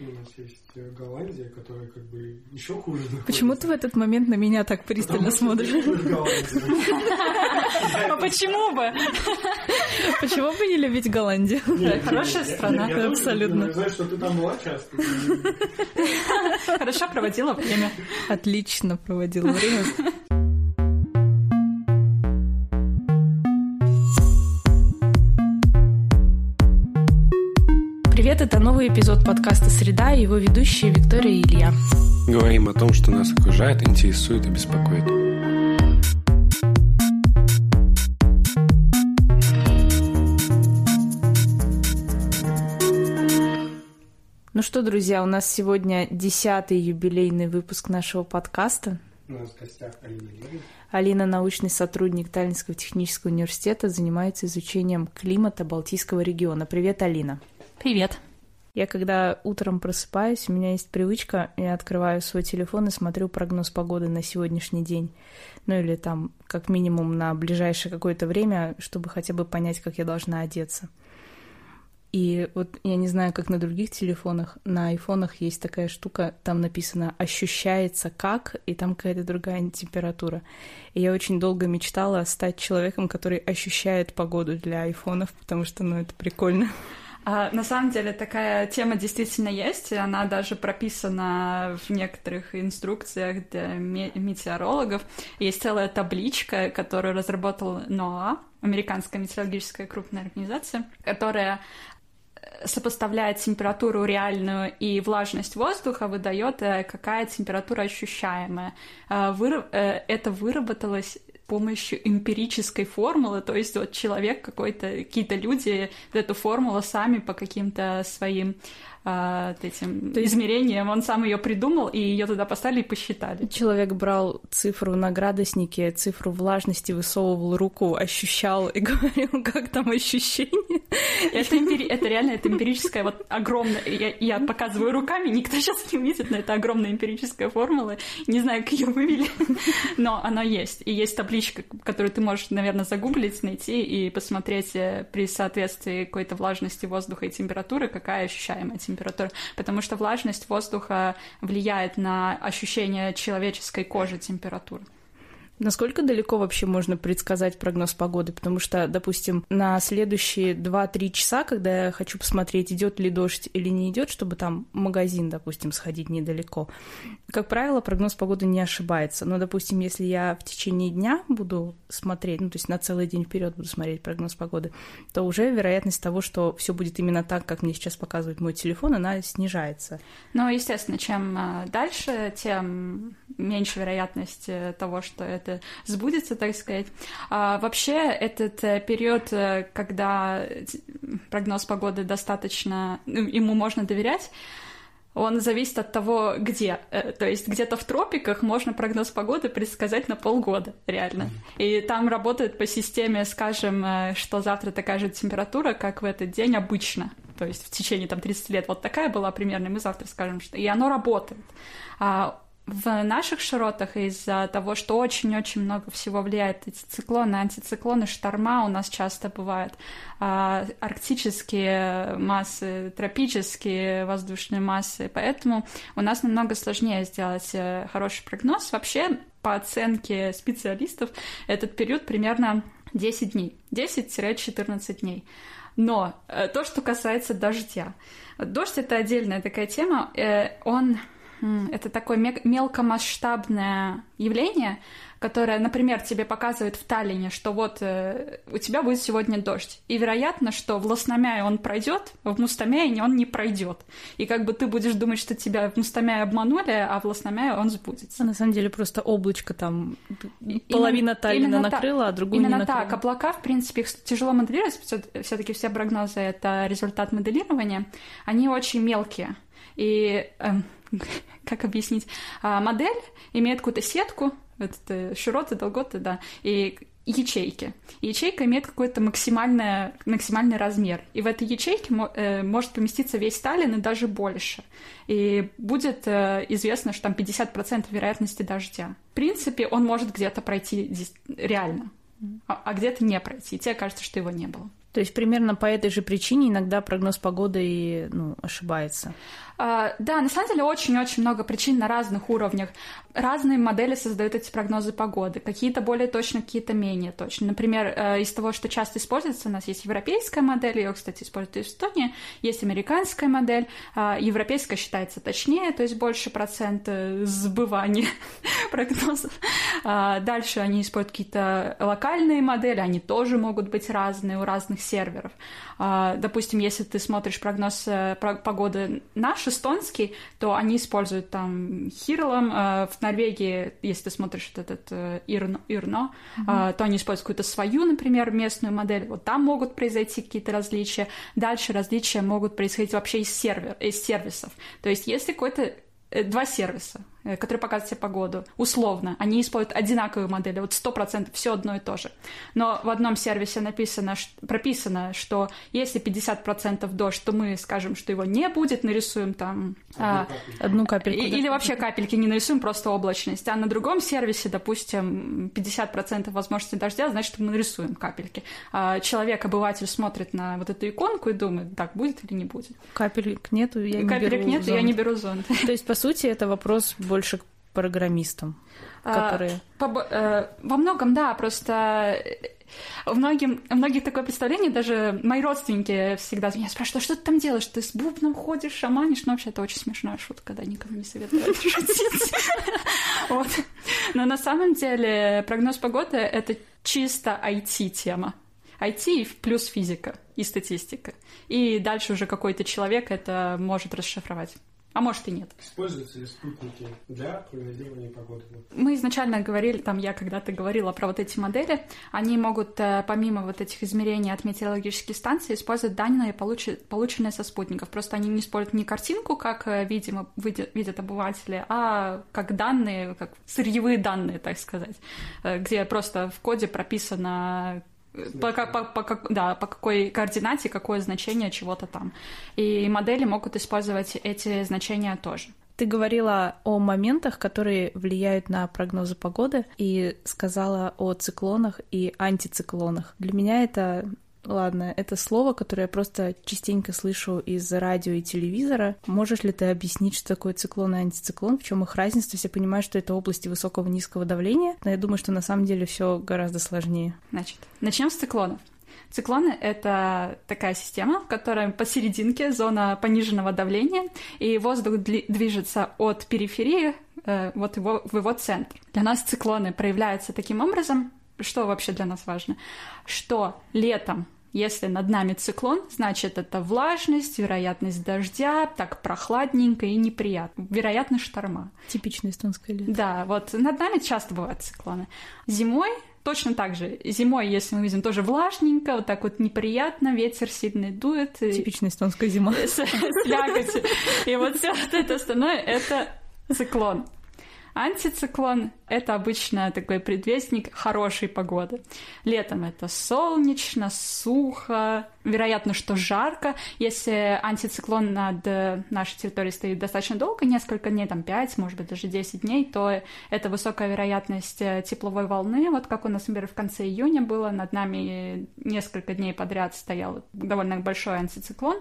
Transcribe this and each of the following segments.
У нас есть э, Голландия, которая как бы еще хуже. Почему ты в этот момент на меня так пристально смотришь? А почему бы? Почему бы не любить Голландию? Хорошая страна. Абсолютно. Я знаю, что ты там была часто. Хорошо проводила время. Отлично проводила время. Новый эпизод подкаста «Среда» и его ведущие Виктория и Илья. Говорим о том, что нас окружает, интересует и беспокоит. Ну что, друзья, у нас сегодня десятый юбилейный выпуск нашего подкаста. У нас в гостях Алина Левин. Алина – научный сотрудник Таллинского технического университета, занимается изучением климата Балтийского региона. Привет, Алина. Привет. Я когда утром просыпаюсь, у меня есть привычка, я открываю свой телефон и смотрю прогноз погоды на сегодняшний день. Ну или там как минимум на ближайшее какое-то время, чтобы хотя бы понять, как я должна одеться. И вот я не знаю, как на других телефонах, на айфонах есть такая штука, там написано «ощущается как», и там какая-то другая температура. И я очень долго мечтала стать человеком, который ощущает погоду для айфонов, потому что, ну, это прикольно. А, на самом деле такая тема действительно есть, и она даже прописана в некоторых инструкциях для метеорологов. Есть целая табличка, которую разработал НОА, американская метеорологическая крупная организация, которая э, сопоставляет температуру реальную и влажность воздуха, выдает, э, какая температура ощущаемая. Э, это выработалось помощью эмпирической формулы, то есть вот человек какой-то, какие-то люди эту формулу сами по каким-то своим а, этим То есть... измерением. Он сам ее придумал, и ее туда поставили и посчитали. Человек брал цифру на градуснике, цифру влажности, высовывал руку, ощущал и говорил, как там ощущение. Это, эмпири... это реально это эмпирическая вот огромная... Я, я показываю руками, никто сейчас не увидит, но это огромная эмпирическая формула. Не знаю, как ее вывели, но она есть. И есть табличка, которую ты можешь, наверное, загуглить, найти и посмотреть э, при соответствии какой-то влажности воздуха и температуры, какая ощущаемая температура температуры, потому что влажность воздуха влияет на ощущение человеческой кожи температуры. Насколько далеко вообще можно предсказать прогноз погоды? Потому что, допустим, на следующие 2-3 часа, когда я хочу посмотреть, идет ли дождь или не идет, чтобы там магазин, допустим, сходить недалеко, как правило, прогноз погоды не ошибается. Но, допустим, если я в течение дня буду смотреть, ну, то есть на целый день вперед буду смотреть прогноз погоды, то уже вероятность того, что все будет именно так, как мне сейчас показывает мой телефон, она снижается. Ну, естественно, чем а, дальше, тем меньше вероятность э, того, что это сбудется, так сказать. А вообще этот э, период, э, когда прогноз погоды достаточно, ну, ему можно доверять, он зависит от того, где. То есть где-то в тропиках можно прогноз погоды предсказать на полгода, реально. И там работает по системе, скажем, что завтра такая же температура, как в этот день обычно. То есть в течение там 30 лет вот такая была примерно, и мы завтра скажем, что... И оно работает. А в наших широтах из-за того, что очень-очень много всего влияет эти циклоны, антициклоны, шторма у нас часто бывают, а, арктические массы, тропические воздушные массы, поэтому у нас намного сложнее сделать э, хороший прогноз. Вообще, по оценке специалистов, этот период примерно 10 дней, 10-14 дней. Но э, то, что касается дождя. Дождь — это отдельная такая тема. Э, он это такое мелкомасштабное явление, которое, например, тебе показывает в Таллине, что вот э, у тебя будет сегодня дождь. И вероятно, что в Лосномяе он пройдет, в Мустамяе он не пройдет. И как бы ты будешь думать, что тебя в Мустамяе обманули, а в Лосномяе он сбудется. А на самом деле просто облачко там половина Таллина именно накрыла, а другую именно не накрыла. так. Облака, в принципе, их тяжело моделировать. Все-таки все прогнозы — это результат моделирования. Они очень мелкие. И эм, как объяснить, а, модель имеет какую-то сетку, это широты, долготы, да, и ячейки. Ячейка имеет какой-то максимальный, максимальный размер. И в этой ячейке э, может поместиться весь Сталин и даже больше. И будет э, известно, что там 50% вероятности дождя. В принципе, он может где-то пройти реально, а, а где-то не пройти. И тебе кажется, что его не было. То есть примерно по этой же причине иногда прогноз погоды и, ну, ошибается. А, да, на самом деле очень-очень много причин на разных уровнях. Разные модели создают эти прогнозы погоды. Какие-то более точно, какие-то менее точно. Например, э, из того, что часто используется, у нас есть европейская модель, ее, кстати, используют в Эстонии, есть американская модель. А, европейская считается точнее, то есть больше процент сбывания прогнозов. А, дальше они используют какие-то локальные модели, они тоже могут быть разные у разных серверов. Допустим, если ты смотришь прогноз э, погоды наш, эстонский, то они используют там Хирлом. Э, в Норвегии, если ты смотришь вот этот э, Ирно, Ирно mm-hmm. то они используют какую-то свою, например, местную модель. Вот там могут произойти какие-то различия. Дальше различия могут происходить вообще из, сервер, из сервисов. То есть если какой-то два сервиса, Э, которые показывают тебе погоду, условно, они используют одинаковые модели, вот сто процентов все одно и то же. Но в одном сервисе написано, прописано, что если 50% дождь, то мы скажем, что его не будет, нарисуем там... Одну, а, одну капельку. Или да. вообще капельки не нарисуем, просто облачность. А на другом сервисе, допустим, 50% возможности дождя, значит, мы нарисуем капельки. А человек, обыватель, смотрит на вот эту иконку и думает, так, будет или не будет. Капелек нету, я не Капелек беру нету, зонт. я не беру зонт. То есть, по сути, это вопрос больше к программистам, а, которые... А, по, э, во многом, да, просто у многих, у многих такое представление, даже мои родственники всегда меня спрашивают, а что ты там делаешь? Ты с бубном ходишь, шаманишь? Ну, вообще, это очень смешная шутка, да, никому не советую шутить. Вот. Но на самом деле прогноз погоды — это чисто IT-тема. IT плюс физика и статистика. И дальше уже какой-то человек это может расшифровать. А может и нет. Используются ли спутники для прогнозирования погоды? Мы изначально говорили, там я когда-то говорила про вот эти модели, они могут э, помимо вот этих измерений от метеорологических станций использовать данные, полученные со спутников. Просто они не используют не картинку, как, э, видимо, видят обыватели, а как данные, как сырьевые данные, так сказать, э, где просто в коде прописано по, по, по, да, по какой координате, какое значение чего-то там. И модели могут использовать эти значения тоже. Ты говорила о моментах, которые влияют на прогнозы погоды, и сказала о циклонах и антициклонах. Для меня это Ладно, это слово, которое я просто частенько слышу из радио и телевизора. Можешь ли ты объяснить, что такое циклон и антициклон, в чем их разница? Все понимают, что это области высокого и низкого давления, но я думаю, что на самом деле все гораздо сложнее. Значит, начнем с циклонов. Циклоны — это такая система, в которой посерединке зона пониженного давления, и воздух движется от периферии э, вот его, в его центр. Для нас циклоны проявляются таким образом, что вообще для нас важно? Что летом если над нами циклон, значит, это влажность, вероятность дождя, так прохладненько и неприятно. Вероятность шторма. Типичное эстонское лето. Да, вот над нами часто бывают циклоны. Зимой точно так же. Зимой, если мы видим, тоже влажненько, вот так вот неприятно, ветер сильный дует. Типичная эстонская зима. Слякоть. И вот все это остальное — это циклон. Антициклон — это обычно такой предвестник хорошей погоды. Летом это солнечно, сухо, вероятно, что жарко. Если антициклон над нашей территорией стоит достаточно долго, несколько дней, там 5, может быть, даже 10 дней, то это высокая вероятность э, тепловой волны. Вот как у нас, например, в конце июня было, над нами несколько дней подряд стоял довольно большой антициклон.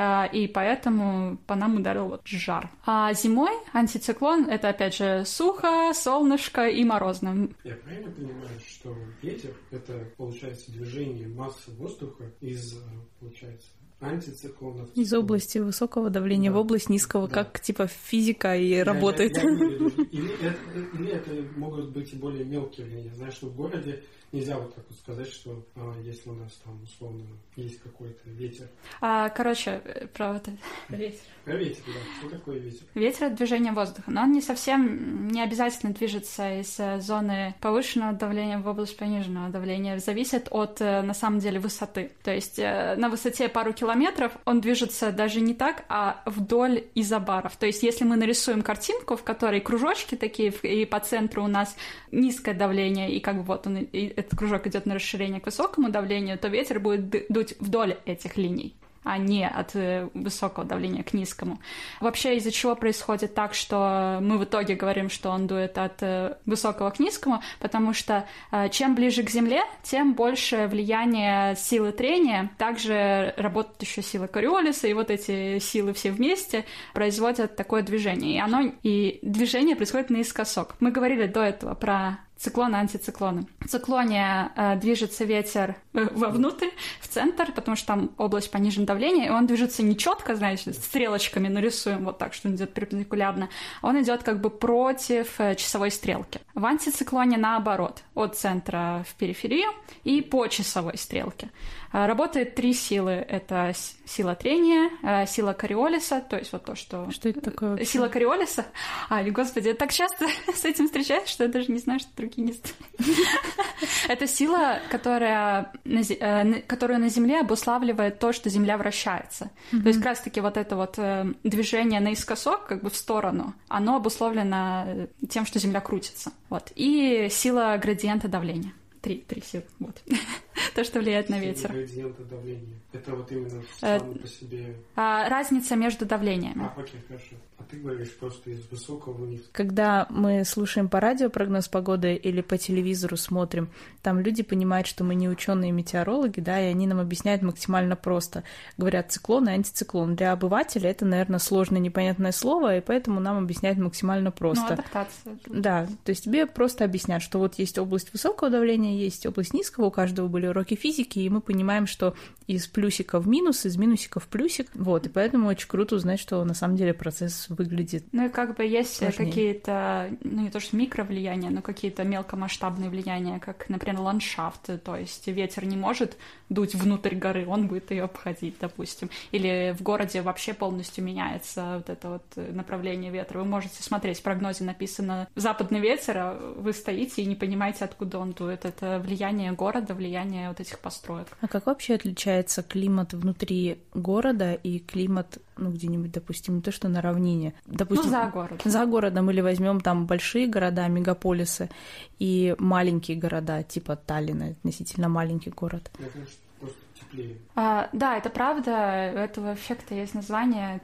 А, и поэтому по нам ударил вот жар. А зимой антициклон — это, опять же, сухо, солнышко и морозно. Я правильно понимаю, что ветер — это, получается, движение массы воздуха из, получается, антициклонов. Из области высокого давления да. в область низкого, да. как типа физика и я, работает. Я, я или, это, или это могут быть и более мелкие влияния. Знаешь, что в городе нельзя вот так вот сказать, что а, если у нас там условно есть какой-то ветер. А, короче, э, про вот это. Ветер. Про ветер, да. Что такое ветер? Ветер — это движение воздуха, но он не совсем, не обязательно движется из э, зоны повышенного давления в область пониженного давления. Зависит от, э, на самом деле, высоты. То есть на высоте пару километров он движется даже не так, а вдоль изобаров. То есть если мы нарисуем картинку, в которой кружочки такие, и по центру у нас низкое давление, и как бы вот он, и этот кружок идет на расширение к высокому давлению, то ветер будет дуть вдоль этих линий а не от э, высокого давления к низкому. Вообще из-за чего происходит так, что мы в итоге говорим, что он дует от э, высокого к низкому, потому что э, чем ближе к Земле, тем больше влияние силы трения, также работает еще сила Кориолиса, и вот эти силы все вместе производят такое движение. И оно и движение происходит наискосок. Мы говорили до этого про циклоны, антициклоны. В циклоне э, движется ветер э, вовнутрь, в центр, потому что там область понижен давления, и он движется не четко, знаете, стрелочками нарисуем вот так, что он идет перпендикулярно, он идет как бы против э, часовой стрелки. В антициклоне наоборот, от центра в периферию и по часовой стрелке. Э, работает три силы. Это сила трения, э, сила кориолиса, то есть вот то, что... Что это такое вообще? Сила кориолиса? А, господи, я так часто с этим встречаюсь, что я даже не знаю, что другие не Это сила, которая э, которая на Земле обуславливает то, что Земля вращается. То есть как раз-таки вот это вот движение наискосок, как бы в сторону, оно обусловлено тем, что Земля крутится. Вот. И сила градиента давления. Три, три силы. Вот. То, что влияет на ветер. Градиента давления. Это вот именно само по себе... А, разница между давлениями. А, окей, хорошо ты говоришь просто из высокого вниз. Когда мы слушаем по радио прогноз погоды или по телевизору смотрим, там люди понимают, что мы не ученые метеорологи, да, и они нам объясняют максимально просто. Говорят циклон и антициклон. Для обывателя это, наверное, сложное непонятное слово, и поэтому нам объясняют максимально просто. Ну, адаптация. Да, то есть тебе просто объяснят, что вот есть область высокого давления, есть область низкого, у каждого были уроки физики, и мы понимаем, что из плюсика в минус, из минусика в плюсик, вот, и поэтому очень круто узнать, что на самом деле процесс выглядит. Ну и как бы есть какие-то, ну не то что микровлияния, но какие-то мелкомасштабные влияния, как, например, ландшафт, то есть ветер не может дуть внутрь горы, он будет ее обходить, допустим. Или в городе вообще полностью меняется вот это вот направление ветра. Вы можете смотреть, в прогнозе написано «западный ветер», а вы стоите и не понимаете, откуда он дует. Это влияние города, влияние вот этих построек. А как вообще отличается климат внутри города и климат, ну, где-нибудь, допустим, не то, что на равнине, допустим... Ну, за городом. За городом, или возьмем там большие города, мегаполисы, и маленькие города, типа Таллина, относительно маленький город. Я, конечно, просто теплее. А, да, это правда, у этого эффекта есть название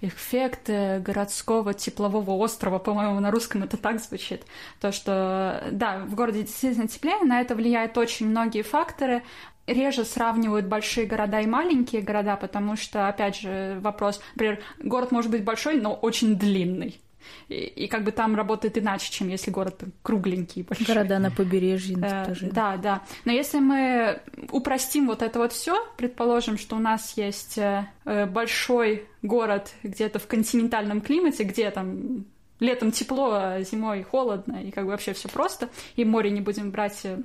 эффект э, городского теплового острова, по-моему, на русском это так звучит. То, что, да, в городе действительно теплее, на это влияют очень многие факторы. Реже сравнивают большие города и маленькие города, потому что, опять же, вопрос, например, город может быть большой, но очень длинный. И, и как бы там работает иначе, чем если город кругленький. Большой. Города на побережье э, тоже. Да, да. Но если мы упростим вот это вот все, предположим, что у нас есть э, большой город где-то в континентальном климате, где там летом тепло, а зимой холодно, и как бы вообще все просто, и море не будем брать э,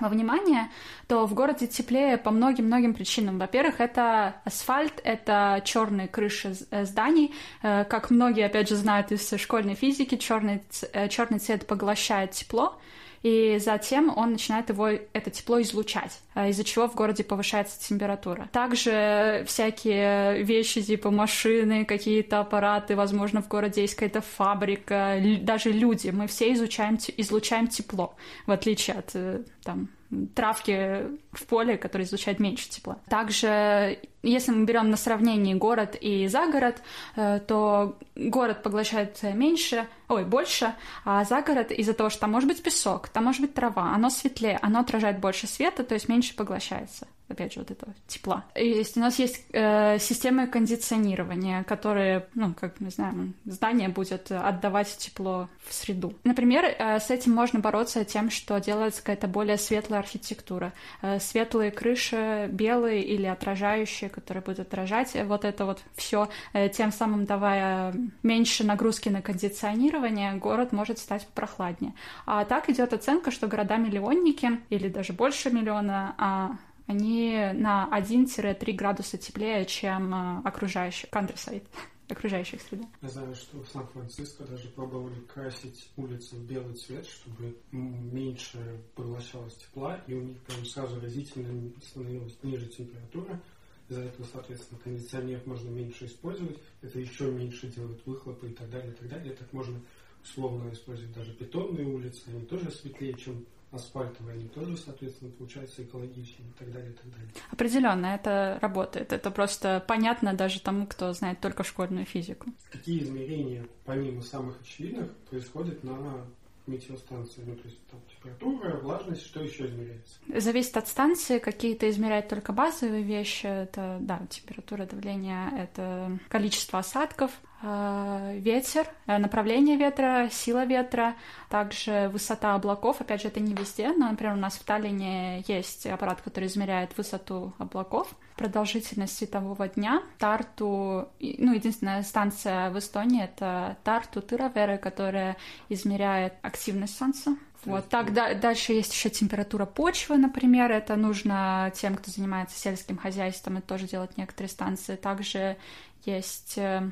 во внимание, то в городе теплее по многим-многим причинам. Во-первых, это асфальт, это черные крыши э, зданий. Э, как многие, опять же, знают из школьной физики, черный, э, черный цвет поглощает тепло, и затем он начинает его, это тепло излучать, из-за чего в городе повышается температура. Также всякие вещи типа машины, какие-то аппараты, возможно, в городе есть какая-то фабрика, даже люди, мы все изучаем, излучаем тепло, в отличие от там травки в поле, которые излучают меньше тепла. Также, если мы берем на сравнение город и загород, э, то город поглощает меньше, ой, больше, а загород из-за того, что там может быть песок, там может быть трава, оно светлее, оно отражает больше света, то есть меньше поглощается опять же, вот этого тепла. И у нас есть э, системы кондиционирования, которые, ну, как мы знаем, здание будет отдавать тепло в среду. Например, э, с этим можно бороться тем, что делается какая-то более светлая архитектура. Э, светлые крыши, белые или отражающие, которые будут отражать вот это вот все, э, тем самым давая меньше нагрузки на кондиционирование, город может стать прохладнее. А так идет оценка, что города-миллионники или даже больше миллиона а они на 1-3 градуса теплее, чем э, окружающий countryside, окружающих среда. Я знаю, что в Сан-Франциско даже пробовали красить улицы в белый цвет, чтобы меньше поглощалось тепла, и у них прям сразу разительно становилась ниже температура. Из-за этого, соответственно, кондиционер можно меньше использовать, это еще меньше делает выхлопы и так далее, и так далее. Так можно условно использовать даже бетонные улицы, они тоже светлее, чем асфальтовые, они тоже, соответственно, получаются экологичнее и так далее, и так далее. Определенно, это работает. Это просто понятно даже тому, кто знает только школьную физику. Какие измерения, помимо самых очевидных, происходят на метеостанции? Ну, то есть там температура, влажность, что еще измеряется? Зависит от станции. Какие-то измеряют только базовые вещи. Это, да, температура, давление, это количество осадков, ветер, э, направление ветра, сила ветра, также высота облаков. Опять же, это не везде, но, например, у нас в Таллине есть аппарат, который измеряет высоту облаков, продолжительность светового дня. Тарту, ну, единственная станция в Эстонии — это Тарту Тыраверы, которая измеряет активность Солнца. Вот так да, дальше есть еще температура почвы, например, это нужно тем, кто занимается сельским хозяйством, это тоже делать некоторые станции. Также есть э,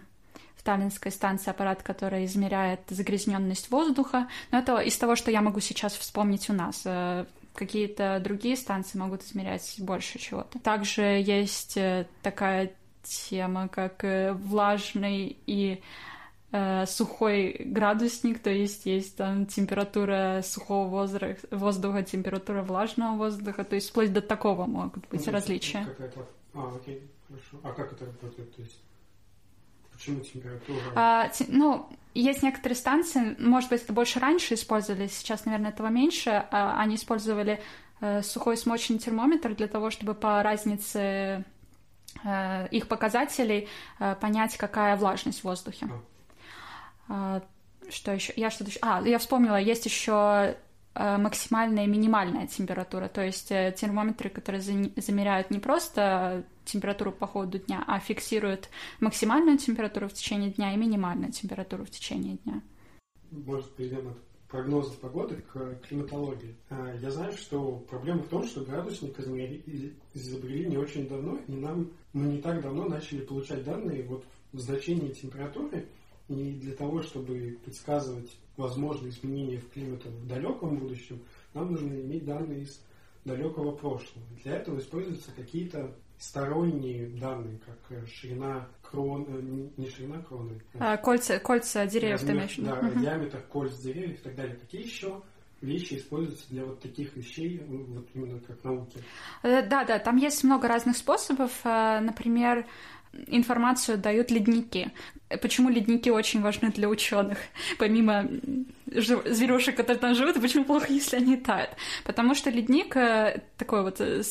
в Таллинской станции аппарат, который измеряет загрязненность воздуха. Но это из того, что я могу сейчас вспомнить у нас. Э, какие-то другие станции могут измерять больше чего-то. Также есть э, такая тема, как влажный и э, сухой градусник, то есть есть там температура сухого воздуха, воздуха, температура влажного воздуха, то есть вплоть до такого могут быть ну, различия. А, окей, хорошо. А как это работает? То есть почему температура? А, те, ну, есть некоторые станции, может быть, это больше раньше использовали, сейчас, наверное, этого меньше. А, они использовали э, сухой смоченный термометр для того, чтобы по разнице э, их показателей э, понять, какая влажность в воздухе. А. А, что еще? Я что-то еще... А, я вспомнила, есть еще максимальная и минимальная температура, то есть э, термометры, которые замеряют не просто температуру по ходу дня, а фиксируют максимальную температуру в течение дня и минимальную температуру в течение дня. Может, перейдем от прогнозов погоды к климатологии. А, я знаю, что проблема в том, что градусник изобрели не очень давно, и нам мы не так давно начали получать данные вот в значении температуры, и для того, чтобы предсказывать возможные изменения в климате в далеком будущем, нам нужно иметь данные из далекого прошлого. Для этого используются какие-то сторонние данные, как э, ширина крон, э, не ширина кроны. А, кольца, кольца деревьев, размер, ты имеешь Да, диаметр кольц деревьев и так далее. Какие еще вещи используются для вот таких вещей, ну, вот именно как науки? Э, да, да, там есть много разных способов. Например, информацию дают ледники. Почему ледники очень важны для ученых, помимо зверушек, которые там живут, и почему плохо, если они тают? Потому что ледник э, такой вот э,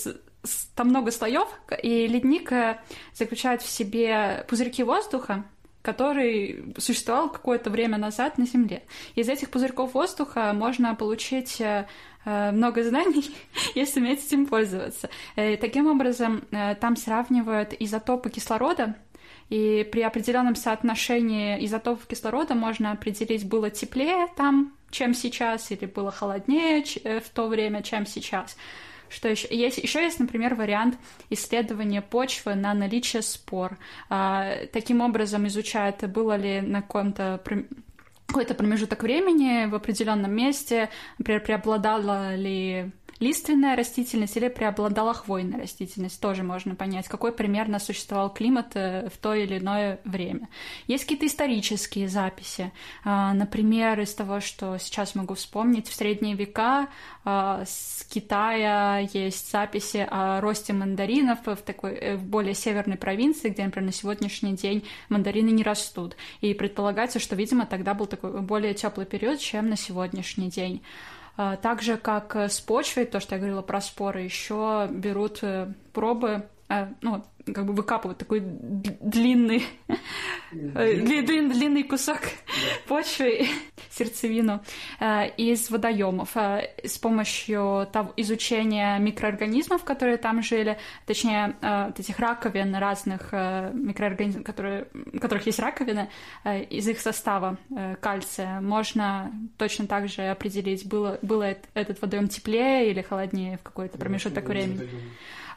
там много слоев, и ледник э, заключает в себе пузырьки воздуха, который существовал какое-то время назад на Земле. Из этих пузырьков воздуха можно получить Э, много знаний, если уметь этим пользоваться. Э, таким образом, э, там сравнивают изотопы кислорода, и при определенном соотношении изотопов кислорода можно определить, было теплее там, чем сейчас, или было холоднее в то время, чем сейчас. Что еще? Есть, еще есть, например, вариант исследования почвы на наличие спор. Таким образом изучают, было ли на каком-то какой-то промежуток времени в определенном месте, например, преобладала ли лиственная растительность или преобладала хвойная растительность. Тоже можно понять, какой примерно существовал климат э, в то или иное время. Есть какие-то исторические записи. А, например, из того, что сейчас могу вспомнить, в средние века а, с Китая есть записи о росте мандаринов в такой э, в более северной провинции, где, например, на сегодняшний день мандарины не растут. И предполагается, что, видимо, тогда был такой более теплый период, чем на сегодняшний день. А, так же, как с почвой, то, что я говорила про споры, еще берут э, пробы, э, ну, как бы выкапывают такой длинный, длинный, длинный кусок почвы, сердцевину э, из водоемов с помощью того, изучения микроорганизмов, которые там жили, точнее, этих раковин разных микроорганизмов, которые, у которых есть раковины, из их состава кальция, можно точно так же определить, было, было этот водоем теплее или холоднее в какой-то промежуток времени.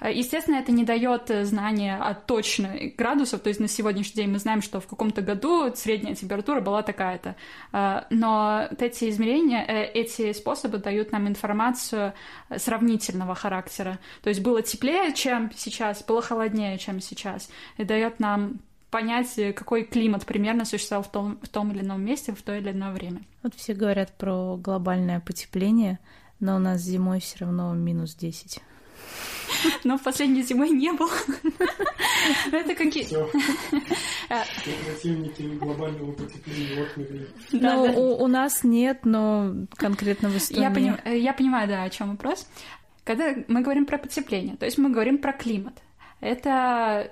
Естественно, это не дает знания о точных градусах, то есть на сегодняшний день мы знаем, что в каком-то году средняя температура была такая-то. А, но эти измерения, э, эти способы дают нам информацию сравнительного характера. То есть было теплее, чем сейчас, было холоднее, чем сейчас. И дает нам понять, какой климат примерно существовал в том, в том или ином месте в то или иное время. Вот все говорят про глобальное потепление. Но у нас зимой все равно минус 10. Но в последней зимой не было. Это какие... Противники глобального потепления Ну, у нас нет, но конкретно в Эстонии. Я понимаю, да, о чем вопрос. Когда мы говорим про потепление, то есть мы говорим про климат. Это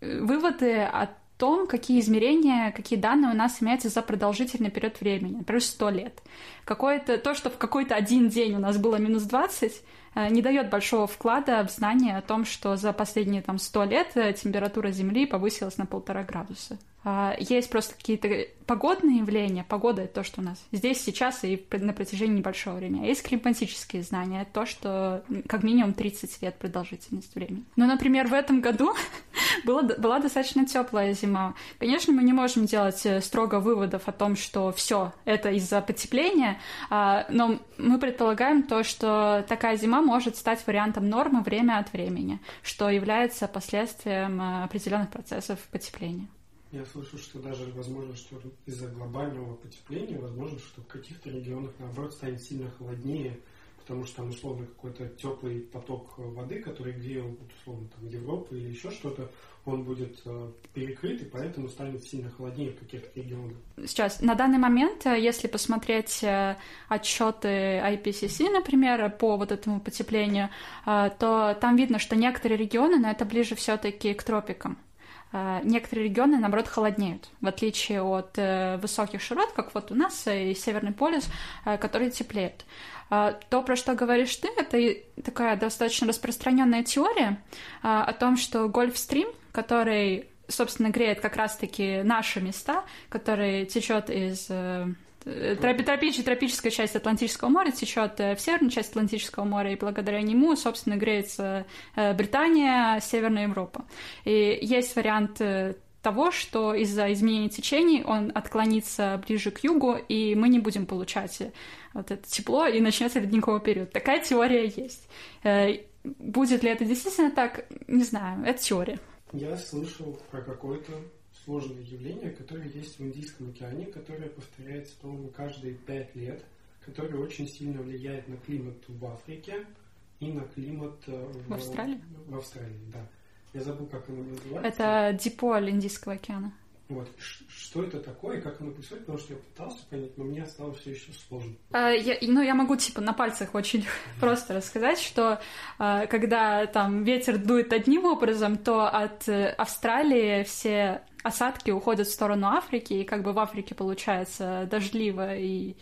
э, выводы о том, какие измерения, какие данные у нас имеются за продолжительный период времени, например, 100 лет. Какое-то, то, что в какой-то один день у нас было минус 20, Э, не дает большого вклада в знание о том, что за последние там, 100 лет э, температура Земли повысилась на полтора градуса. А, есть просто какие-то погодные явления. Погода — это то, что у нас здесь, сейчас и на протяжении небольшого времени. А есть климатические знания. Это то, что как минимум 30 лет продолжительность времени. Ну, например, в этом году была, была достаточно теплая зима. Конечно, мы не можем делать э, строго выводов о том, что все это из-за потепления, а, но мы предполагаем то, что такая зима может стать вариантом нормы время от времени, что является последствием э, определенных процессов потепления. Я слышу, что даже возможно, что из-за глобального потепления, возможно, что в каких-то регионах, наоборот, станет сильно холоднее, потому что там условно какой-то теплый поток воды, который грел, условно, там, Европу или еще что-то, он будет э, перекрыт, и поэтому станет сильно холоднее в каких-то регионах. Сейчас, на данный момент, э, если посмотреть э, отчеты IPCC, например, по вот этому потеплению, то там видно, что некоторые регионы, но это ближе все-таки к тропикам. Э, некоторые регионы, наоборот, холоднеют, в отличие от э, высоких широт, как вот у нас и Северный полюс, э, который теплеет. То, про что говоришь ты, это такая достаточно распространенная теория о том, что Гольфстрим, который, собственно, греет как раз-таки наши места, который течет из Тропич, тропическая часть Атлантического моря течет в северную часть Атлантического моря, и благодаря нему, собственно, греется э, Британия, Северная Европа. И есть вариант э, того, что из-за изменения течений он отклонится ближе к югу, и мы не будем получать э, вот это тепло, и начнется ледниковый период. Такая теория есть. Будет ли это действительно так, не знаю, это теория. Я слышал про какой-то сложное явление, которое есть в Индийском океане, которое повторяется, по-моему, каждые пять лет, которое очень сильно влияет на климат в Африке и на климат э, в, в Австралии. В Австралии, да. Я забыл, как оно называется. Это диполь Индийского океана. Вот. Что это такое, как оно происходит, потому что я пытался понять, но мне осталось все еще сложно. А, я, ну, я могу, типа, на пальцах очень mm-hmm. просто рассказать, что а, когда там ветер дует одним образом, то от э, Австралии все осадки уходят в сторону Африки, и как бы в Африке получается дождливо и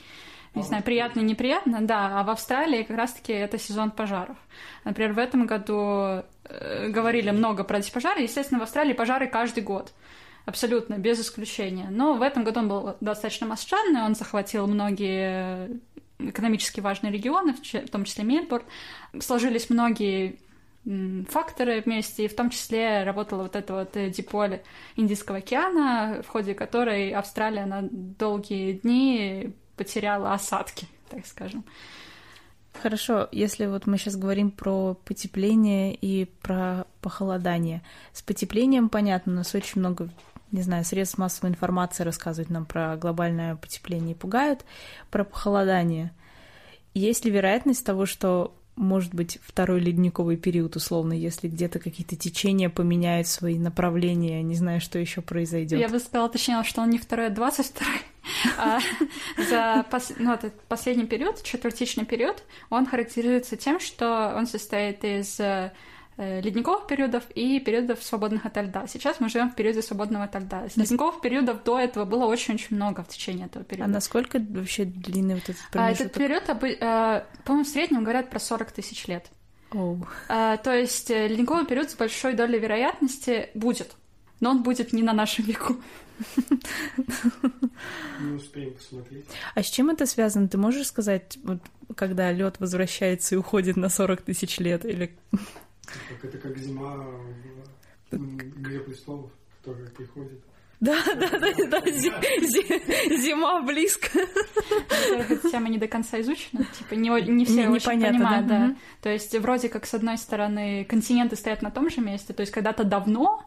не знаю, приятно неприятно, да, а в Австралии как раз-таки это сезон пожаров. Например, в этом году э, говорили много про эти пожары. Естественно, в Австралии пожары каждый год. Абсолютно, без исключения. Но в этом году он был достаточно масштабный, он захватил многие экономически важные регионы, в том числе Мельбурн. Сложились многие факторы вместе, и в том числе работала вот эта вот э, диполе Индийского океана, в ходе которой Австралия на долгие дни потеряла осадки, так скажем. Хорошо, если вот мы сейчас говорим про потепление и про похолодание. С потеплением понятно, у нас очень много, не знаю, средств массовой информации рассказывают нам про глобальное потепление и пугают, про похолодание. Есть ли вероятность того, что может быть, второй ледниковый период, условно, если где-то какие-то течения поменяют свои направления, не знаю, что еще произойдет. Я бы сказала, точнее, что он не второй, а двадцать второй. А за ну, последний период, четвертичный период, он характеризуется тем, что он состоит из Э, ледниковых периодов и периодов свободных от льда. Сейчас мы живем в периоде свободного от льда. Ледниковых периодов до этого было очень-очень много в течение этого периода. А насколько вообще длинный вот этот промежуток? А этот период, э, по-моему, в среднем говорят про 40 тысяч лет. Oh. А, то есть э, ледниковый период с большой долей вероятности будет, но он будет не на нашем веку. Не успеем посмотреть. А с чем это связано? Ты можешь сказать, вот, когда лед возвращается и уходит на 40 тысяч лет? Или это как зима в «Игре престолов», которая приходит. Да, да, да, да, зима близко. Эта тема не до конца изучена, типа не, не все не, очень понимают, да. да. Угу. То есть вроде как с одной стороны континенты стоят на том же месте, то есть когда-то давно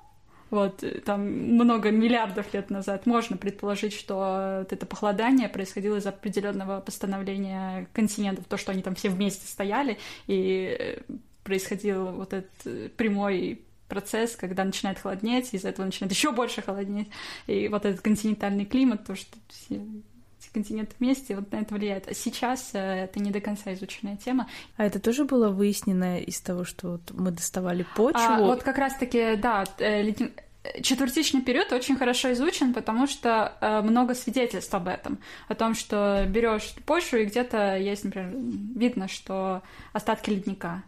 Вот, там много миллиардов лет назад можно предположить, что вот это похолодание происходило из определенного постановления континентов, то, что они там все вместе стояли, и э, происходил вот этот прямой процесс, когда начинает холоднеть, из-за этого начинает еще больше холоднеть. И вот этот континентальный климат, то, что все континенты вместе, вот на это влияет. А сейчас э, это не до конца изученная тема. А это тоже было выяснено из того, что вот мы доставали почву? А, вот как раз-таки, да, э, Четвертичный период очень хорошо изучен, потому что э, много свидетельств об этом. О том, что берешь почву, и где-то есть, например, видно, что остатки ледника.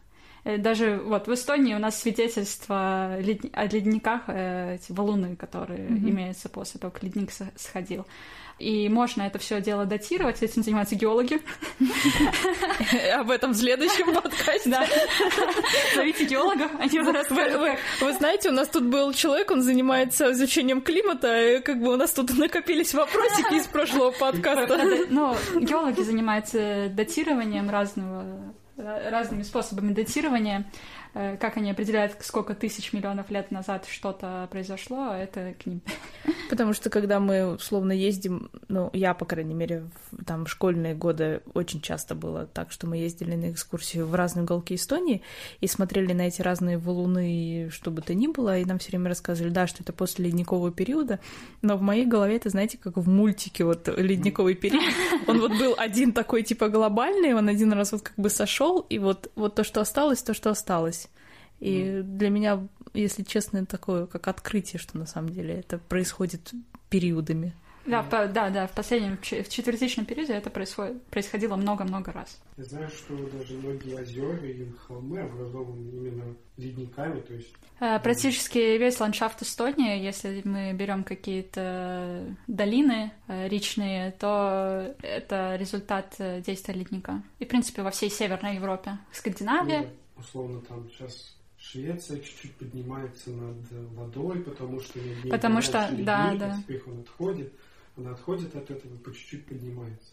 Э, даже вот в Эстонии у нас свидетельства о ледниках, э, эти валуны, которые mm-hmm. имеются после того, как ледник сходил. И можно это все дело датировать, этим занимаются геологи. Об этом в следующем подкасте. Да. Зовите геологов, они вас Вы знаете, у нас тут был человек, он занимается изучением климата, и как бы у нас тут накопились вопросики из прошлого подкаста. Ну, геологи занимаются датированием разного разными способами датирования. Э, как они определяют, сколько тысяч миллионов лет назад что-то произошло, это к ним. Потому что когда мы условно ездим, ну, я, по крайней мере, в, там в школьные годы очень часто было так, что мы ездили на экскурсию в разные уголки Эстонии и смотрели на эти разные валуны, что бы то ни было, и нам все время рассказывали, да, что это после ледникового периода, но в моей голове это, знаете, как в мультике вот ледниковый период. Он вот был один такой типа глобальный, он один раз вот как бы сошел, и вот, вот то, что осталось, то, что осталось. И mm. для меня, если честно, такое как открытие, что на самом деле это происходит периодами. Да, mm. по, да, да, в последнем, в четвертичном периоде это происходит, происходило много-много раз. Я знаю, что даже многие озера и холмы образованы именно ледниками, то есть... Э, практически весь ландшафт Эстонии, если мы берем какие-то долины э, речные, то это результат э, действия ледника. И, в принципе, во всей Северной Европе. Скандинавия... Ну, условно, там сейчас Швеция чуть-чуть поднимается над водой, потому что потому что да, да. Успех он отходит, она отходит от этого по чуть-чуть поднимается.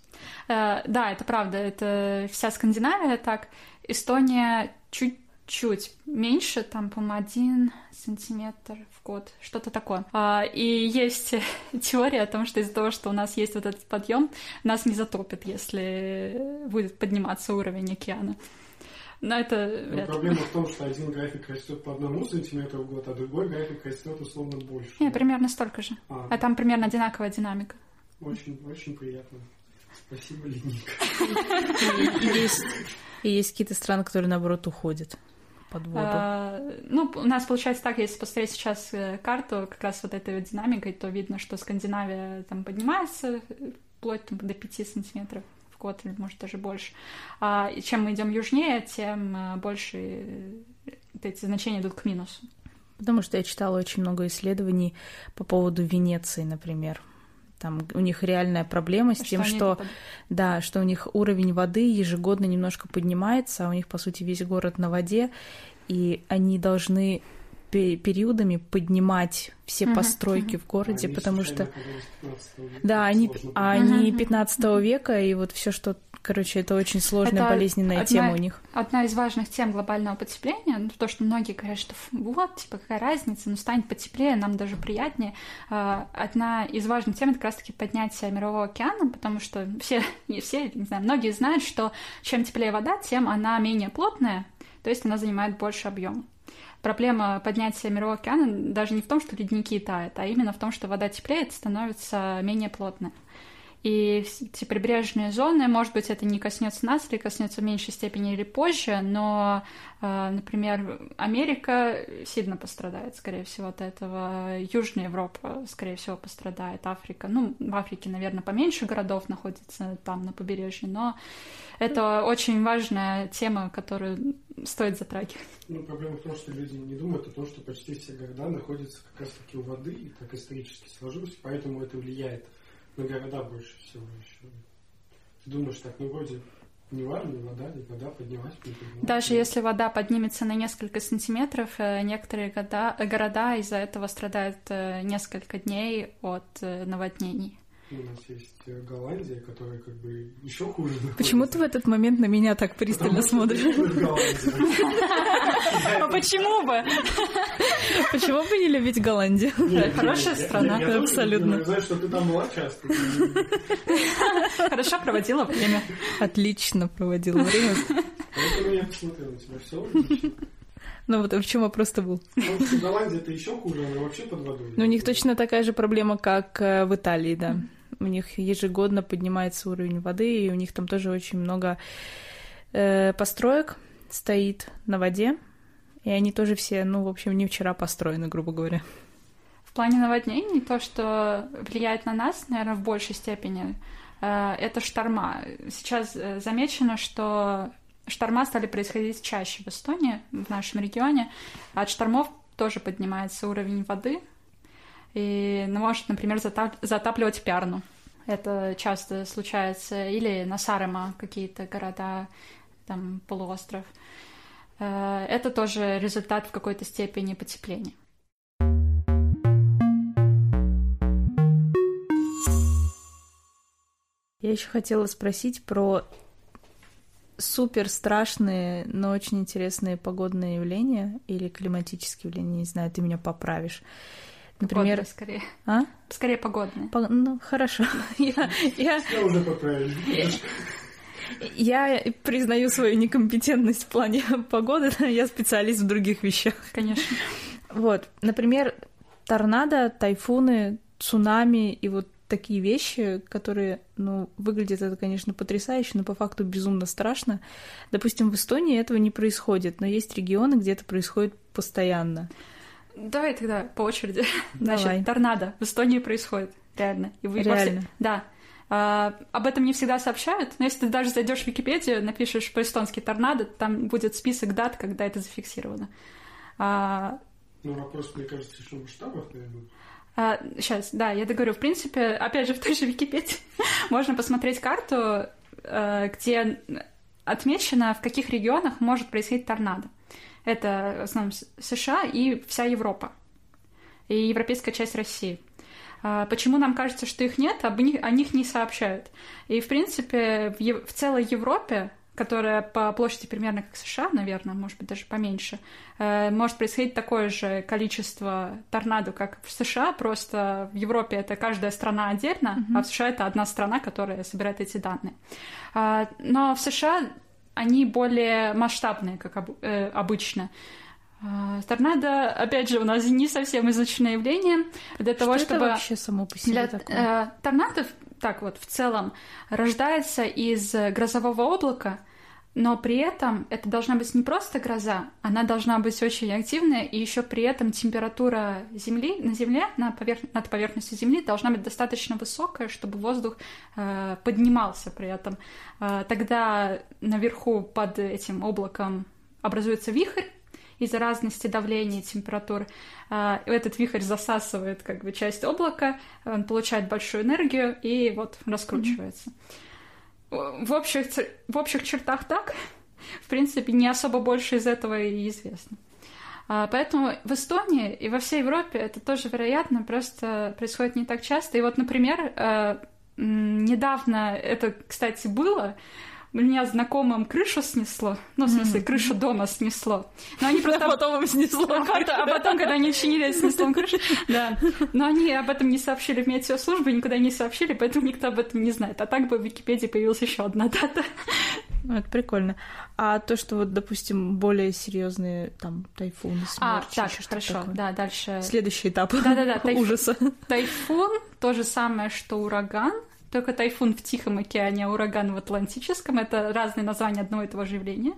Э, да, это правда, это вся Скандинавия так. Эстония чуть-чуть меньше, там, по-моему, один сантиметр в год, что-то такое. А, и есть теория о том, что из-за того, что у нас есть вот этот подъем, нас не затопит, если будет подниматься уровень океана. Но это... Но проблема в том, что один график растет по одному сантиметру в год, а другой график растет условно больше. Нет, примерно столько же. А, а там примерно одинаковая динамика. Очень, очень приятно. Спасибо, Ледник. И есть какие-то страны, которые, наоборот, уходят под воду. А, ну, у нас получается так, если посмотреть сейчас э, карту как раз вот этой вот динамикой, то видно, что Скандинавия там поднимается вплоть там, до 5 сантиметров год или, может, даже больше. А чем мы идем южнее, тем э, больше э, эти значения идут к минусу. Потому что я читала очень много исследований по поводу Венеции, например. Там у них реальная проблема с что тем, что, под... да, что у них уровень воды ежегодно немножко поднимается, а у них, по сути, весь город на воде, и они должны периодами поднимать все uh-huh, постройки uh-huh. в городе, они потому что... Да, они, они 15 века, и вот все, что Короче, это очень сложная, это болезненная одна, тема у них. Одна из важных тем глобального потепления, ну, то, что многие говорят, что вот, типа, какая разница, ну, станет потеплее, нам даже приятнее. А, одна из важных тем — это как раз-таки поднятие мирового океана, потому что все, не все, не знаю, многие знают, что чем теплее вода, тем она менее плотная, то есть она занимает больше объема проблема поднятия мирового океана даже не в том, что ледники тают, а именно в том, что вода теплеет, становится менее плотной. И эти прибрежные зоны, может быть, это не коснется нас или коснется в меньшей степени или позже, но, э, например, Америка сильно пострадает, скорее всего, от этого. Южная Европа, скорее всего, пострадает. Африка, ну, в Африке, наверное, поменьше городов находится там на побережье, но это очень важная тема, которую стоит затрагивать. Ну, проблема в том, что люди не думают о том, что почти все города находятся как раз-таки у воды, и так исторически сложилось, поэтому это влияет на города больше всего еще. Ты думаешь, так, ну вроде не важно, вода, не вода, поднимать, не поднимать. Даже если вода поднимется на несколько сантиметров, э, некоторые города, города из-за этого страдают э, несколько дней от э, наводнений. У нас есть э, Голландия, которая как бы еще хуже. Почему ты в этот момент на меня так пристально смотришь? А почему бы? Почему бы не любить Голландию? Хорошая страна. Абсолютно. Я знаю, что ты там была часто. Хорошо проводила время. Отлично проводила время. Поэтому я посмотрел на тебя. Все. Ну вот в чем вопрос-то был? Потому что Голландия это еще хуже, она вообще под водой. Ну, у них точно такая же проблема, как э, в Италии, да. У них ежегодно поднимается уровень воды, и у них там тоже очень много э, построек стоит на воде. И они тоже все, ну, в общем, не вчера построены, грубо говоря. В плане наводнений то, что влияет на нас, наверное, в большей степени, э, это шторма. Сейчас замечено, что шторма стали происходить чаще в Эстонии, в нашем регионе. От штормов тоже поднимается уровень воды, и ну, может, например, затап- затапливать Пярну. Это часто случается. Или на Сарема какие-то города, там полуостров. Э, это тоже результат в какой-то степени потепления. Я еще хотела спросить про супер страшные, но очень интересные погодные явления или климатические явления, не знаю, ты меня поправишь. Например, погодные, скорее. А? Скорее погодные. По... Ну, хорошо. я, уже поправили. Я признаю свою некомпетентность в плане погоды, я специалист в других вещах. Конечно. Вот, например, торнадо, тайфуны, цунами и вот такие вещи, которые, ну, выглядят это, конечно, потрясающе, но по факту безумно страшно. Допустим, в Эстонии этого не происходит, но есть регионы, где это происходит постоянно. Давай тогда по очереди. Давай. Значит, торнадо в Эстонии происходит, реально. И вы реально? Все... Да. А, об этом не всегда сообщают, но если ты даже зайдешь в Википедию, напишешь по-эстонски торнадо, там будет список дат, когда это зафиксировано. А... Ну, вопрос, мне кажется, еще в масштабах, наверное. А, сейчас, да, я договорю. В принципе, опять же, в той же Википедии можно посмотреть карту, э, где отмечено, в каких регионах может происходить торнадо. Это в основном США и вся Европа. И европейская часть России. А, почему нам кажется, что их нет, об них, о них не сообщают. И, в принципе, в, в целой Европе которая по площади примерно как США, наверное, может быть, даже поменьше, э, может происходить такое же количество торнадо, как в США, просто в Европе это каждая страна отдельно, mm-hmm. а в США это одна страна, которая собирает эти данные. А, но в США они более масштабные, как э, обычно. А, торнадо, опять же, у нас не совсем изученное явление. Для что того, чтобы... вообще само по себе для... такое? Э, торнадо так вот в целом рождается из грозового облака, но при этом это должна быть не просто гроза, она должна быть очень активная, и еще при этом температура Земли на Земле, на поверх... над поверхностью Земли должна быть достаточно высокая, чтобы воздух э, поднимался при этом. Э, тогда наверху под этим облаком образуется вихрь, из-за разности давления и температур. А, этот вихрь засасывает как бы часть облака, он получает большую энергию и вот раскручивается. Mm-hmm. В, общих, в общих чертах так. В принципе, не особо больше из этого и известно. А, поэтому в Эстонии и во всей Европе это тоже вероятно, просто происходит не так часто. И вот, например, э, недавно это, кстати, было, меня знакомым крышу снесло. Ну, в смысле, mm-hmm. крышу дома снесло. Но они просто... А потом им снесло. А потом, когда они чинили, снесло крышу. Да. Но они об этом не сообщили в метеослужбу, никуда не сообщили, поэтому никто об этом не знает. А так бы в Википедии появилась еще одна дата. Ну, это прикольно. А то, что вот, допустим, более серьезные там тайфуны, смерчи, А, так, хорошо, такое. да, дальше. Следующий этап Да-да-да, тайф... ужаса. Тайфун то же самое, что ураган, только тайфун в Тихом океане, а ураган в Атлантическом — это разные названия одного и того же явления.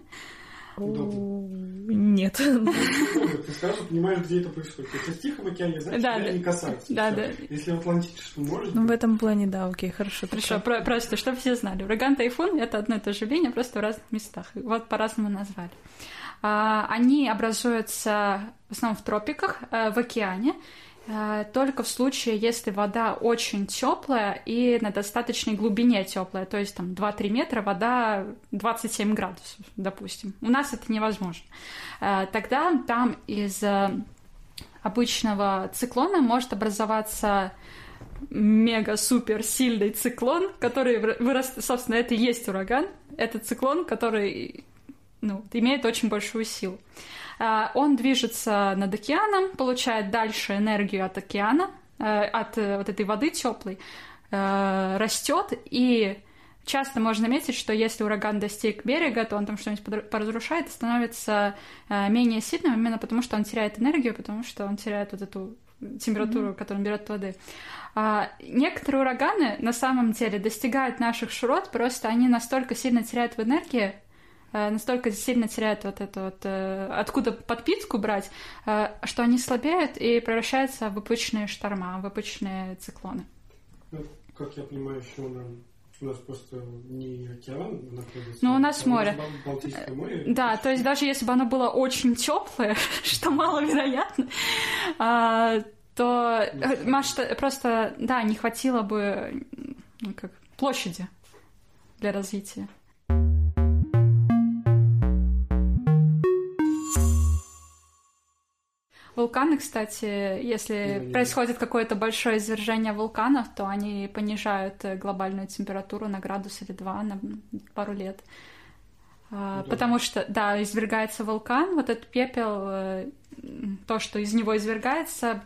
Нет. Ты сразу понимаешь, где это происходит. Если в Тихом океане, значит, да, да. не касается. Да, да. Если в Атлантическом может Ну, в этом плане, да, окей, хорошо. Хорошо, про- просто, чтобы все знали. Ураган, тайфун — это одно и то же явление, просто в разных местах. Вот по-разному назвали. А, они образуются в основном в тропиках, э, в океане, только в случае, если вода очень теплая и на достаточной глубине теплая, то есть там 2-3 метра, вода 27 градусов, допустим. У нас это невозможно. Э, тогда там из э, обычного циклона может образоваться мега-супер сильный циклон, который вырос, собственно, это и есть ураган. Это циклон, который ну, имеет очень большую силу. А, он движется над океаном, получает дальше энергию от океана, э, от э, вот этой воды теплой, э, растет и часто можно заметить, что если ураган достиг берега, то он там что-нибудь поразрушает и становится менее сильным, именно потому что он теряет энергию, потому что он теряет вот эту температуру, mm-hmm. которую он берет от воды. А, некоторые ураганы на самом деле достигают наших широт, просто они настолько сильно теряют в энергии, настолько сильно теряют вот это вот, э, откуда подпитку брать, э, что они слабеют и превращаются в обычные шторма, в обычные циклоны. Ну, как я понимаю, еще нам у нас просто не океан находится. Ну, у нас а море. Балтийское море. Да, то есть даже если бы оно было очень теплое, что маловероятно, а, то масштаб, просто, да, не хватило бы ну, как, площади для развития. Вулканы, кстати, если ну, происходит какое-то большое извержение вулканов, то они понижают э, глобальную температуру на градус или два на пару лет. А, да. Потому что, да, извергается вулкан, вот этот пепел, э, то, что из него извергается,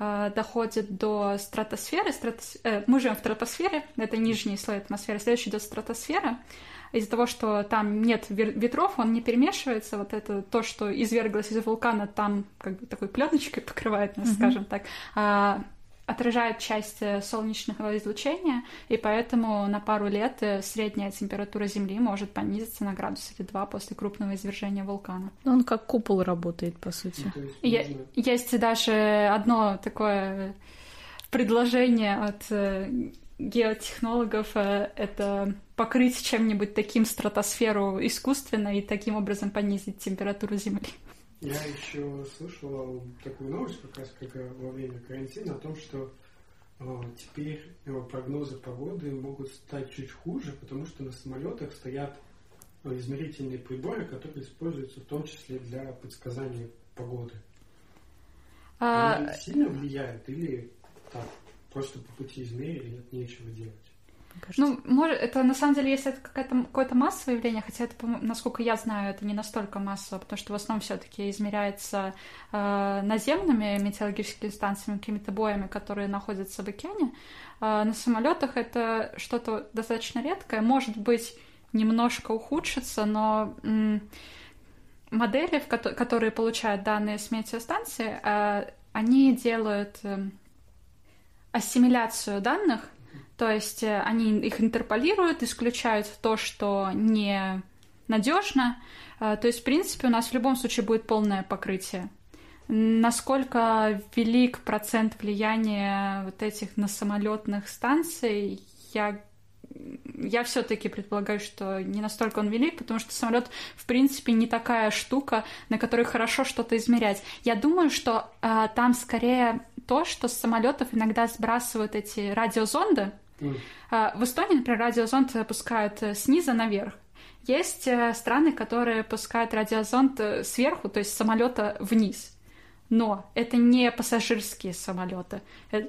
э, доходит до стратосферы. Стратос... Мы живем в стратосфере, это нижний слой атмосферы, следующий идет стратосфера из-за того, что там нет ветров, он не перемешивается, вот это то, что изверглось из вулкана, там как бы такой пленочкой покрывает нас, mm-hmm. скажем так, а, отражает часть э, солнечного излучения, и поэтому на пару лет э, средняя температура Земли может понизиться на градус или два после крупного извержения вулкана. Он как купол работает, по сути. Ну, есть, можно... есть даже одно такое предложение от э, геотехнологов это покрыть чем-нибудь таким стратосферу искусственно и таким образом понизить температуру Земли. Я еще слышал такую новость, как раз как во время карантина, о том, что э, теперь э, прогнозы погоды могут стать чуть хуже, потому что на самолетах стоят э, измерительные приборы, которые используются в том числе для предсказания погоды. А... Они сильно влияют или так, просто по пути измерили, нет нечего делать? Ну, может, это на самом деле, если это какое-то какое массовое явление, хотя это, насколько я знаю, это не настолько массово, потому что в основном все-таки измеряется э, наземными метеорологическими станциями, какими-то боями, которые находятся в океане. Э, на самолетах это что-то достаточно редкое, может быть, немножко ухудшится, но м- модели, в ко- которые получают данные с метеостанции, э, они делают э, ассимиляцию данных то есть э, они их интерполируют, исключают то, что не надежно. Э, то есть, в принципе, у нас в любом случае будет полное покрытие. Насколько велик процент влияния вот этих на самолетных станций, я я все-таки предполагаю, что не настолько он велик, потому что самолет, в принципе, не такая штука, на которой хорошо что-то измерять. Я думаю, что э, там скорее то, что с самолетов иногда сбрасывают эти радиозонды, Mm. В Эстонии, например, радиозонд пускают э, снизу наверх. Есть э, страны, которые пускают радиозонд э, сверху, то есть с самолета вниз. Но это не пассажирские самолеты.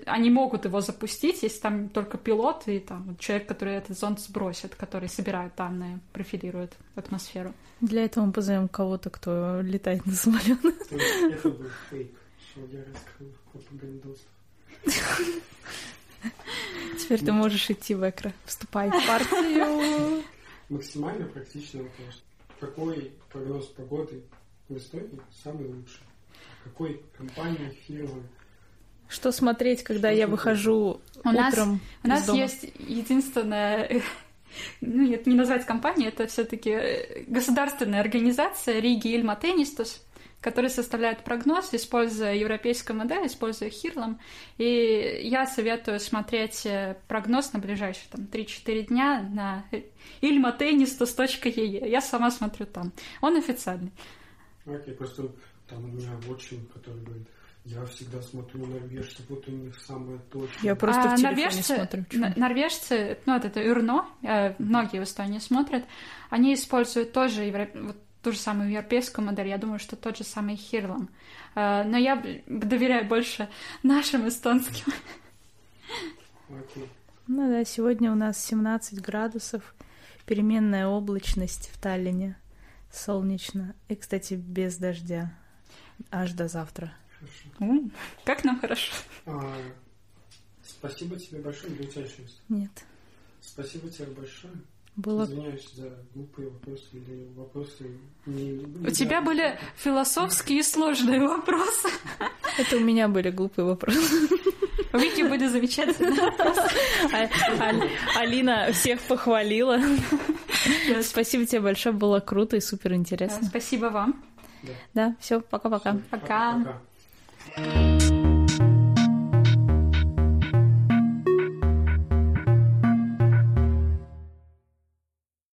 Они могут его запустить, если там только пилот и там человек, который этот зонд сбросит, который собирает данные, профилирует атмосферу. Для этого мы позовем кого-то, кто летает на самолетах. Это был фейк, что я раскрыл пропагандост. Теперь ты можешь идти в экро. Вступай в партию. Максимально практичный вопрос. Какой прогноз погоды в Эстонии самый лучший? Какой компании, фирмы? Что смотреть, когда что я выхожу у утром нас, У нас дома? есть единственная ну, это не назвать компанией, это все-таки государственная организация Риги Ильма Теннистус который составляет прогноз, используя европейскую модель, используя Хирлом. И я советую смотреть э, прогноз на ближайшие там, 3-4 дня на ilmatennistus.ee. Я сама смотрю там. Он официальный. Окей, okay, просто там у меня очень, который говорит, я всегда смотрю норвежцев, вот у них самое точное. Я просто а, в телефоне норвежцы, смотрю. Норвежцы, ну вот это Юрно, э, многие в Эстонии смотрят, они используют тоже евро... вот ту же самую европейскую модель, я думаю, что тот же самый Хирлан. Э, но я доверяю больше нашим эстонским. Ну да, сегодня у нас 17 градусов, переменная облачность в Таллине, солнечно. И, кстати, без дождя. Аж до завтра. Хорошо. Как нам хорошо. А, спасибо тебе большое. У тебя еще? Нет. Спасибо тебе большое. Было... Извиняюсь за глупые вопросы или вопросы не... У тебя были философские и сложные вопросы. Это у меня были глупые вопросы. У Вики были замечательные. А- А- Алина всех похвалила. Спасибо тебе большое, было круто и супер интересно. Спасибо вам. Да, все, пока-пока. Пока. Пока.